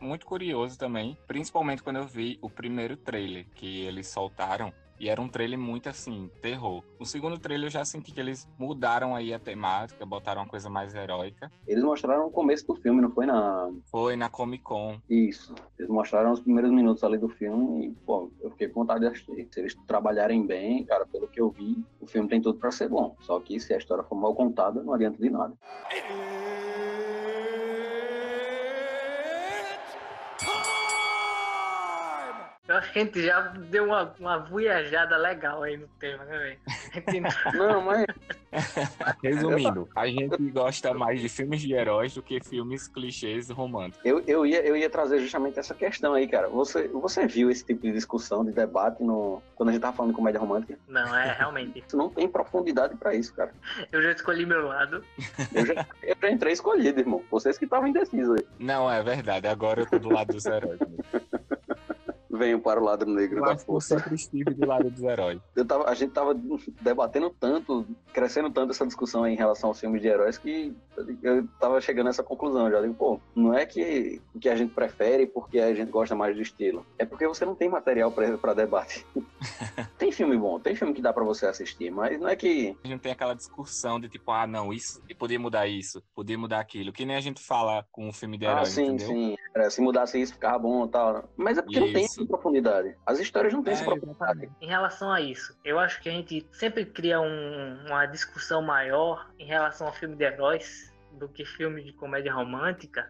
Speaker 3: muito curioso também, principalmente quando eu vi o primeiro trailer que eles soltaram. E era um trailer muito assim, terror. O segundo trailer eu já senti que eles mudaram aí a temática, botaram uma coisa mais heróica.
Speaker 2: Eles mostraram o começo do filme, não foi na.
Speaker 3: Foi na Comic Con.
Speaker 2: Isso. Eles mostraram os primeiros minutos ali do filme e, pô, eu fiquei com vontade de assistir. Se eles trabalharem bem, cara, pelo que eu vi, o filme tem tudo para ser bom. Só que se a história for mal contada, não adianta de nada.
Speaker 1: Que a gente já deu uma, uma viajada legal aí no tema, né, velho?
Speaker 2: Não, mas
Speaker 3: Resumindo, a gente gosta mais de filmes de heróis do que filmes clichês românticos.
Speaker 2: eu, eu, ia, eu ia trazer justamente essa questão aí, cara. Você, você viu esse tipo de discussão, de debate no, quando a gente tava falando de comédia romântica?
Speaker 1: Não, é realmente.
Speaker 2: Isso não tem profundidade para isso, cara.
Speaker 1: Eu já escolhi meu lado.
Speaker 2: Eu já, eu já entrei escolhido, irmão. Vocês que estavam indecisos aí.
Speaker 3: Não, é verdade. Agora eu tô do lado dos heróis.
Speaker 2: Venho para o lado negro
Speaker 3: Eu
Speaker 2: da
Speaker 3: que eu
Speaker 2: força.
Speaker 3: sempre estive do lado dos heróis.
Speaker 2: Eu tava, a gente tava debatendo tanto, crescendo tanto essa discussão em relação aos filmes de heróis que eu tava chegando a essa conclusão. Já digo, pô, não é que o que a gente prefere porque a gente gosta mais do estilo. É porque você não tem material pra debate. tem filme bom, tem filme que dá pra você assistir, mas não é que.
Speaker 3: A gente tem aquela discussão de tipo, ah, não, isso, podia mudar isso, podia mudar aquilo. Que nem a gente fala com um filme de herói,
Speaker 2: ah, sim,
Speaker 3: entendeu?
Speaker 2: sim. É, se mudasse isso, ficava bom e tal. Mas é porque não tem Essa profundidade. As histórias não têm
Speaker 3: É,
Speaker 2: essa profundidade.
Speaker 1: Em relação a isso, eu acho que a gente sempre cria um- uma discussão maior em relação ao filme de heróis do que filme de comédia romântica,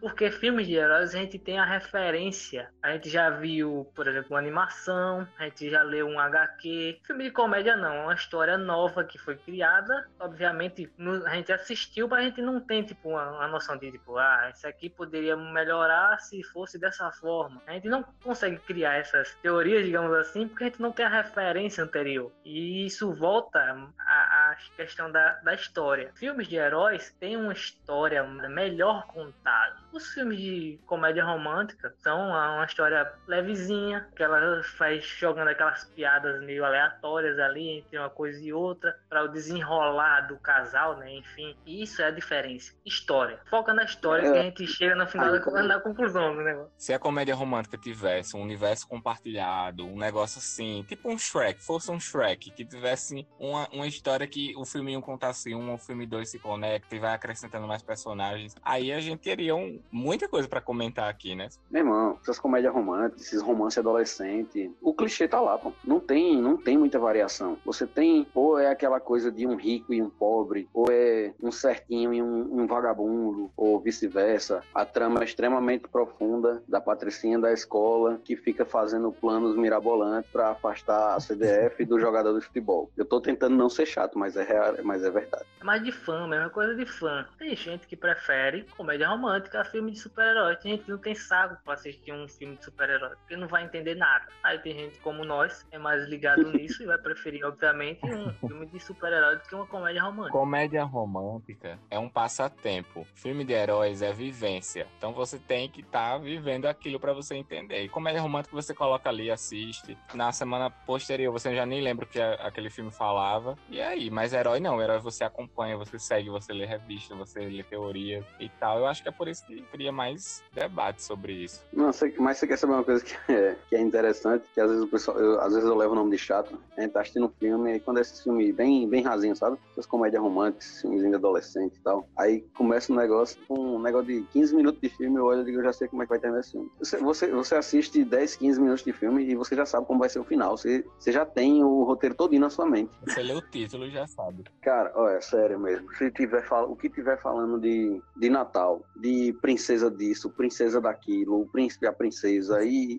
Speaker 1: porque filmes de heróis a gente tem a referência. A gente já viu, por exemplo, uma animação, a gente já leu um HQ. Filme de comédia não, é uma história nova que foi criada. Obviamente, a gente assistiu, mas a gente não tem tipo uma, uma noção de tipo, ah, isso aqui poderia melhorar se fosse dessa forma. A gente não consegue criar essas teorias, digamos assim, porque a gente não tem a referência anterior. E isso volta à, à questão da, da história. Filmes de heróis têm uma história melhor contada. Os filmes de comédia romântica são uma história levezinha, que ela faz jogando aquelas piadas meio aleatórias ali entre uma coisa e outra, para o desenrolar do casal, né? Enfim, e isso é a diferença. História. Foca na história
Speaker 2: É.
Speaker 1: que a gente chega no final
Speaker 2: Ah,
Speaker 1: da, na conclusão do negócio.
Speaker 3: Se a comédia romântica tivesse um universo compartilhado, um negócio assim, tipo um Shrek, fosse um Shrek, que tivesse uma, uma história que o filme 1 contasse um, o filme 2 se conecta e vai acrescentando mais personagens, aí a gente teria um- muita coisa pra comentar aqui, né?
Speaker 2: Meu irmão, essas comédias românticas, esses romances adolescentes, o clichê tá lá, pô. Não tem, não tem muita variação. Você tem, ou é aquela coisa de um rico e um pobre, ou é um certinho e um, um vagabundo, ou vice-versa. A trama é extremamente profunda da patricinha da escola que fica fazendo planos mirabolantes pra afastar a CDF do jogador de futebol. Eu tô tentando não ser chato, mas é real, mas é verdade.
Speaker 1: É mais de fã, mesma coisa de fã. Tem gente que prefere comédia romântica a filme de super-herói. Tem gente que não tem saco pra assistir um filme de super-herói, porque não vai entender nada. Aí tem gente como nós, é mais ligado nisso e vai preferir, obviamente, um filme de super-herói do que uma comédia romântica.
Speaker 3: Comédia romântica é um passatempo. Filme de heróis é vivência. Então você tem que estar vivendo aquilo pra você entender. E comédia romântica você coloca ali, assiste. Na semana posterior você já nem lembra o que aquele filme falava. E aí, mas herói não. Herói você acompanha, você segue, você lê revista, você lê teoria e tal. Eu acho que é por isso que cria mais debate sobre isso.
Speaker 2: Não, mas você quer saber uma coisa que é, que é interessante, que às vezes o pessoal, eu- às vezes eu levo o nome de chato, a gente tá assistindo um filme, e quando é esse filme bem, bem rasinho, sabe? Essas comédias românticas, filmes de adolescente e tal. Aí começa um negócio, um negócio de 15 minutos de filme, eu olho e digo, eu já sei como é que vai terminar esse filme. Você, você, você assiste 10, 15 minutos de filme e você já sabe como vai ser o final. Você, você já tem o roteiro todinho na sua mente.
Speaker 3: Você lê o título e já sabe.
Speaker 2: Cara, olha, sério mesmo. Se tiver o que tiver falando de, de Natal, de princesa disso, princesa daquilo, o príncipe a princesa, e, e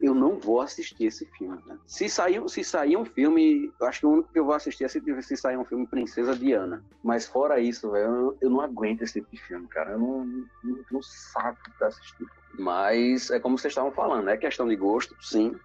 Speaker 2: eu não vou assistir esse filme. Né? Se sair, se sair um filme, acho que o único que eu vou assistir é se, se sair um filme Princesa Diana. Mas fora isso, eu, eu não aguento esse tipo de filme, cara. Eu não, não, não saco pra assistir. Mas é como vocês estavam falando, é questão de gosto, sim.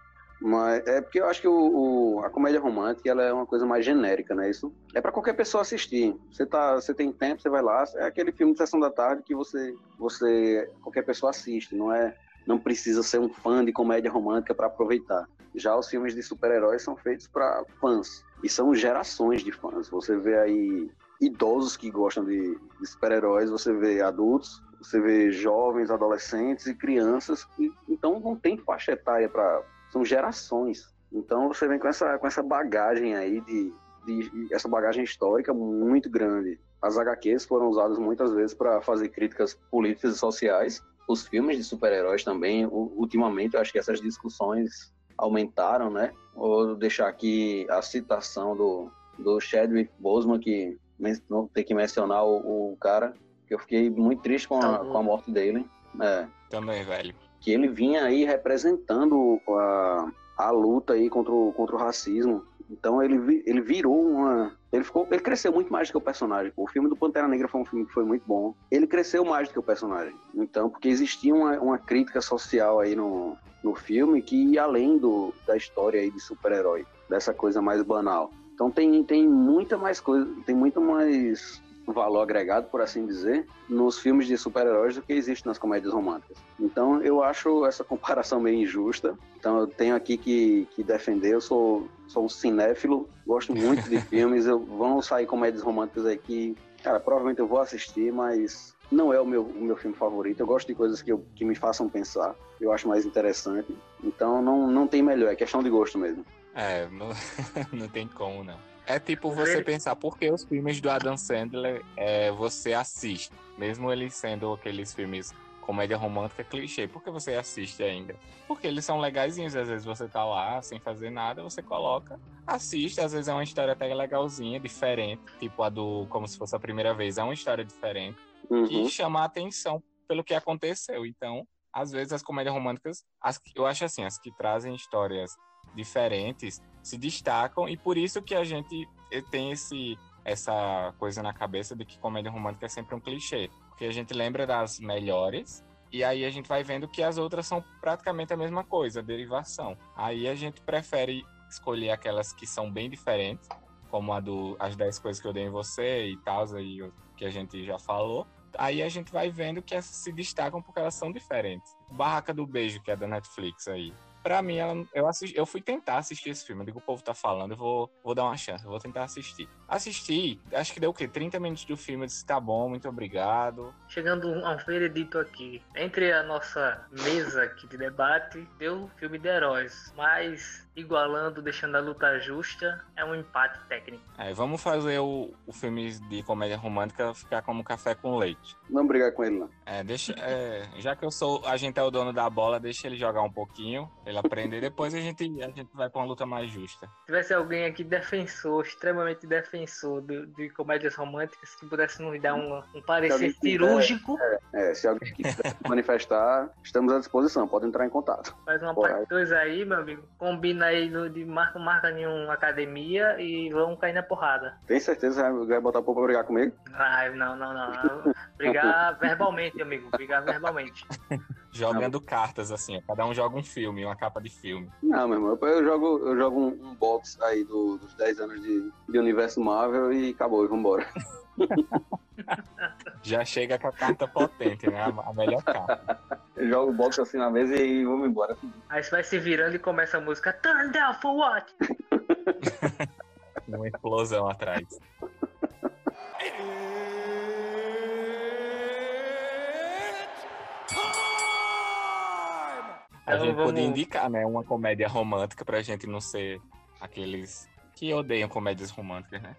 Speaker 2: Mas é porque eu acho que o, o- a comédia romântica ela é uma coisa mais genérica, né? Isso é para qualquer pessoa assistir. Você tá, você tem tempo, você vai lá. É aquele filme de sessão da tarde que você, você qualquer pessoa assiste. Não é, não precisa ser um fã de comédia romântica para aproveitar. Já os filmes de super-heróis são feitos para fãs e são gerações de fãs. Você vê aí idosos que gostam de, de super-heróis, você vê adultos, você vê jovens, adolescentes e crianças. Então não tem faixa etária para são gerações. Então você vem com essa, com essa bagagem aí de, de essa bagagem histórica muito grande. As HQs foram usadas muitas vezes para fazer críticas políticas e sociais. Os filmes de super-heróis também, ultimamente, eu acho que essas discussões aumentaram, né? Vou deixar aqui a citação do, do Chadwick Boseman, que não tem que mencionar o, o cara, que eu fiquei muito triste com a,
Speaker 1: Tá
Speaker 2: com a morte dele. É,
Speaker 3: Também, velho.
Speaker 2: Que ele vinha aí representando a, a luta aí contra o, contra o racismo. Então ele, ele virou uma. Ele ficou. Ele cresceu muito mais do que o personagem. O filme do Pantera Negra foi um filme que foi muito bom. Ele cresceu mais do que o personagem. Então, porque existia uma, uma crítica social aí no, no filme que ia além do, da história aí de super-herói, dessa coisa mais banal. Então tem, tem muita mais coisa, tem muito mais valor agregado, por assim dizer, nos filmes de super-heróis do que existe nas comédias românticas. Então eu acho essa comparação meio injusta. Então eu tenho aqui que, que defender, eu sou, sou um cinéfilo, gosto muito de filmes, eu, vão sair comédias românticas aqui. Cara, provavelmente eu vou assistir, mas não é o meu, o meu filme favorito. Eu gosto de coisas que, eu, que me façam pensar. Eu acho mais interessante. Então não, não tem melhor, é questão de gosto mesmo.
Speaker 3: É, não, não tem como, não. É tipo você pensar por que os filmes do Adam Sandler é, você assiste, mesmo eles sendo aqueles filmes comédia romântica clichê, por que você assiste ainda? Porque eles são legaisinhos, às vezes você tá lá sem fazer nada, você coloca, assiste, às vezes é uma história até legalzinha, diferente, tipo a do Como se fosse a primeira vez, é uma história diferente, uhum. que chama a atenção pelo que aconteceu. Então, às vezes as comédias românticas, as, eu acho assim, as que trazem histórias diferentes se destacam e por isso que a gente tem esse essa coisa na cabeça de que comédia romântica é sempre um clichê, porque a gente lembra das melhores e aí a gente vai vendo que as outras são praticamente a mesma coisa, a derivação. Aí a gente prefere escolher aquelas que são bem diferentes, como a do As 10 Coisas que eu dei em você e tal, aí que a gente já falou. Aí a gente vai vendo que essas se destacam porque elas são diferentes. Barraca do Beijo, que é da Netflix aí pra mim, ela, eu, assisti, eu fui tentar assistir esse filme. Eu digo, o povo tá falando, eu vou, vou dar uma chance, eu vou tentar assistir. Assisti, acho que deu o quê? 30 minutos do filme, eu disse, tá bom, muito obrigado.
Speaker 1: Chegando a um veredito aqui. Entre a nossa mesa aqui de debate, deu o filme de heróis. Mas igualando, deixando a luta justa, é um empate técnico.
Speaker 3: É, vamos fazer o, o filme de comédia romântica ficar como café com leite.
Speaker 2: Não brigar com ele, não.
Speaker 3: É, deixa, é, já que eu sou, a gente é o dono da bola, deixa ele jogar um pouquinho, ele aprender, depois a gente, a gente vai pra uma luta mais justa.
Speaker 1: Se tivesse alguém aqui defensor, extremamente defensor de, de comédias românticas, que pudesse nos dar um, um parecer cirúrgico.
Speaker 2: É, é, se alguém quiser manifestar, estamos à disposição, pode entrar em contato.
Speaker 1: Faz uma parte 2 aí, meu amigo. Combina aí no, de marca, marca em uma academia e vamos cair na porrada.
Speaker 2: Tem certeza que vai botar o povo pra brigar comigo?
Speaker 1: Ai, não, não, não. Brigar verbalmente, amigo. Brigar verbalmente.
Speaker 3: Jogando não. cartas, assim, ó. cada um joga um filme, uma capa de filme.
Speaker 2: Não, meu irmão, eu jogo, eu jogo um, um box aí do, dos 10 anos de, de universo Marvel e acabou, e vambora.
Speaker 3: Já chega com a carta potente, né? A, melhor carta.
Speaker 2: Eu jogo o box assim na mesa e vamos embora.
Speaker 1: Aí você vai se virando e começa a música Turn down for what?
Speaker 3: Uma explosão atrás. A gente vamos... podia indicar, né, uma comédia romântica pra gente não ser aqueles que odeiam comédias românticas, né?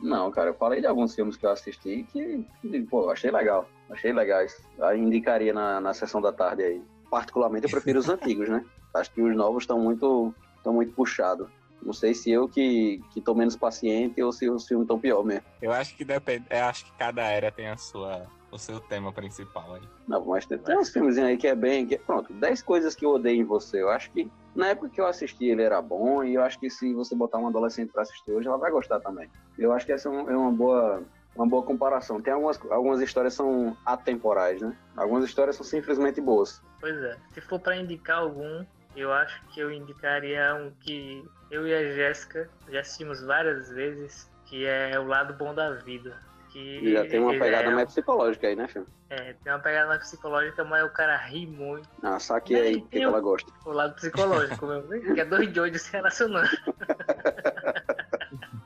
Speaker 2: Não, cara, eu falei de alguns filmes que eu assisti que, pô, achei legal. Achei legais. Aí indicaria na, na sessão da tarde aí. Particularmente eu prefiro os antigos, né? Acho que os novos estão muito, estão muito puxados. Não sei se eu que, que tô menos paciente ou se os filmes estão pior mesmo.
Speaker 3: Eu acho que depende. Eu acho que cada era tem a sua, o seu tema principal aí.
Speaker 2: Não, mas tem, tem uns filmes aí que é bem. Que, pronto, 10 coisas que eu odeio em você. Eu acho que na época que eu assisti ele era bom e eu acho que se você botar uma adolescente para assistir hoje, ela vai gostar também. Eu acho que essa é, é uma boa uma boa comparação. Tem algumas, algumas histórias são atemporais, né? Algumas histórias são simplesmente boas.
Speaker 1: Pois é. Se for para indicar algum, eu acho que eu indicaria um que eu e a Jéssica já assistimos várias vezes, que é O Lado Bom da Vida. Que
Speaker 2: já tem uma pegada é... mais psicológica aí, né, filho?
Speaker 1: É, tem uma pegada mais psicológica, mas o cara ri muito.
Speaker 2: Ah, saque aí que, que ela gosta.
Speaker 1: O lado psicológico mesmo, que é dois doidos se relacionando.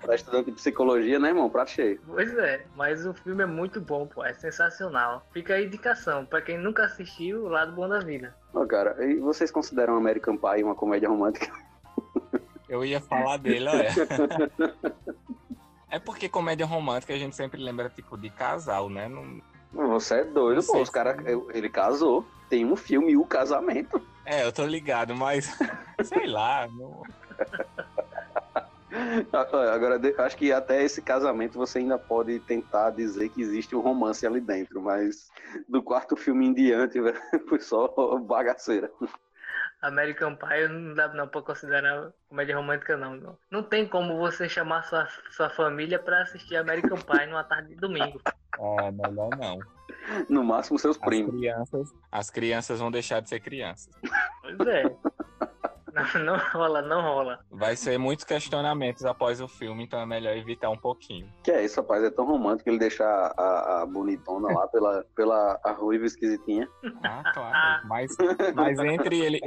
Speaker 2: tá estudando de psicologia, né, irmão? Prato cheio.
Speaker 1: Pois é, mas o filme é muito bom, pô. É sensacional. Fica a indicação, pra quem nunca assistiu, O Lado Bom da Vida.
Speaker 2: Ô, cara, e vocês consideram American Pie uma comédia romântica?
Speaker 3: Eu ia falar dele, olha. É porque comédia romântica a gente sempre lembra, tipo, de casal, né? Não...
Speaker 2: Você é doido, pô. Os caras. Ele casou. Tem um filme, O Casamento.
Speaker 3: É, eu tô ligado, mas. sei lá. Não...
Speaker 2: Agora, acho que até esse casamento você ainda pode tentar dizer que existe um romance ali dentro, mas do quarto filme em diante, foi só bagaceira.
Speaker 1: American Pie não dá não pra considerar comédia romântica, não. Não, não tem como você chamar sua, sua família pra assistir American Pie numa tarde de domingo.
Speaker 3: É, melhor não.
Speaker 2: No máximo seus
Speaker 3: as
Speaker 2: primos.
Speaker 3: Crianças, as crianças vão deixar de ser crianças.
Speaker 1: Pois é. Na, não rola, não rola.
Speaker 3: Vai ser muitos questionamentos após o filme, então é melhor evitar um pouquinho.
Speaker 2: Que é isso, rapaz, é tão romântico ele deixar a, a bonitona lá pela, pela a ruiva esquisitinha.
Speaker 3: Ah, claro. Mas, mas entre, ele,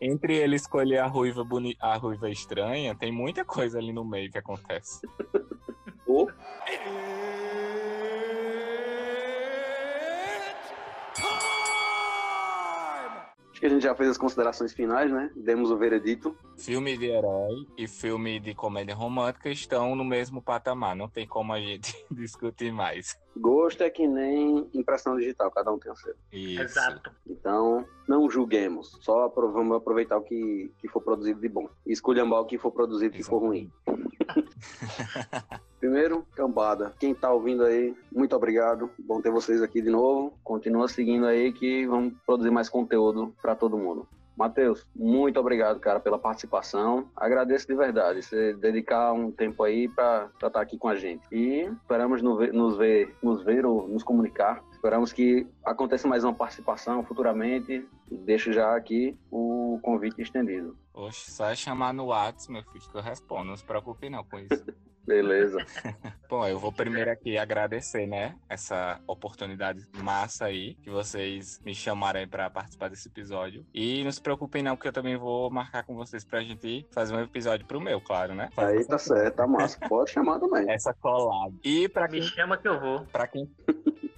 Speaker 3: entre ele escolher a ruiva, boni, a ruiva estranha, tem muita coisa ali no meio que acontece.
Speaker 2: Acho que a gente já fez as considerações finais, né? Demos o veredito.
Speaker 3: Filme de herói e filme de comédia romântica estão no mesmo patamar. Não tem como a gente discutir mais.
Speaker 2: Gosto é que nem impressão digital, cada um tem o seu.
Speaker 3: Isso.
Speaker 1: Exato.
Speaker 2: Então, não julguemos. Só vamos aproveitar o que, que for produzido de bom. E esculhambar o que for produzido que for ruim. Primeiro, cambada. Quem tá ouvindo aí, muito obrigado. Bom ter vocês aqui de novo. Continua seguindo aí que vamos produzir mais conteúdo para todo mundo. Matheus, muito obrigado, cara, pela participação. Agradeço de verdade você dedicar um tempo aí para estar aqui com a gente. E esperamos nos ver, nos ver ou nos comunicar. Esperamos que aconteça mais uma participação futuramente. Deixo já aqui o convite estendido.
Speaker 3: Oxe, só é chamar no WhatsApp, meu filho, que eu respondo. Não se preocupe não com isso.
Speaker 2: Beleza.
Speaker 3: Bom, eu vou primeiro aqui agradecer, né, essa oportunidade massa aí, que vocês me chamaram aí pra participar desse episódio. E não se preocupem não, que eu também vou marcar com vocês pra gente fazer um episódio pro meu, claro, né?
Speaker 2: Aí tá certo, tá massa. Pode chamar também.
Speaker 3: Essa colada. E pra
Speaker 1: Me
Speaker 3: quem
Speaker 1: chama que eu vou.
Speaker 3: Pra quem...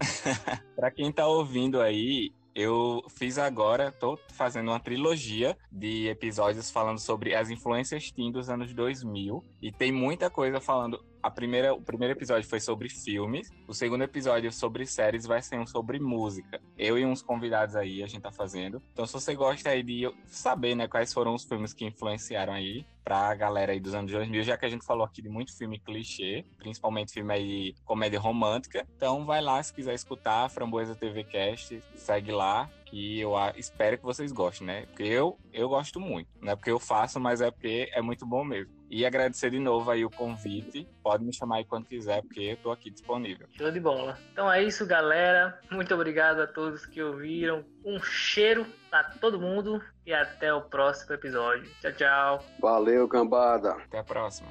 Speaker 3: pra quem tá ouvindo aí, eu fiz agora, tô fazendo uma trilogia de episódios falando sobre as influências teen dos anos 2000. E tem muita coisa falando. A primeira, o primeiro episódio foi sobre filmes, o segundo episódio sobre séries vai ser um sobre música. Eu e uns convidados aí a gente tá fazendo. Então se você gosta aí de saber, né, quais foram os filmes que influenciaram aí pra galera aí dos anos 2000, já que a gente falou aqui de muito filme clichê, principalmente filme aí comédia romântica. Então vai lá se quiser escutar Framboesa TV Cast, segue lá que eu espero que vocês gostem, né? Porque eu eu gosto muito, não é porque eu faço, mas é porque é muito bom mesmo. E agradecer de novo aí o convite. Pode me chamar aí quando quiser, porque eu tô aqui disponível.
Speaker 1: Show de bola. Então é isso, galera. Muito obrigado a todos que ouviram. Um cheiro pra todo mundo e até o próximo episódio. Tchau, tchau.
Speaker 2: Valeu, cambada.
Speaker 3: Até a próxima.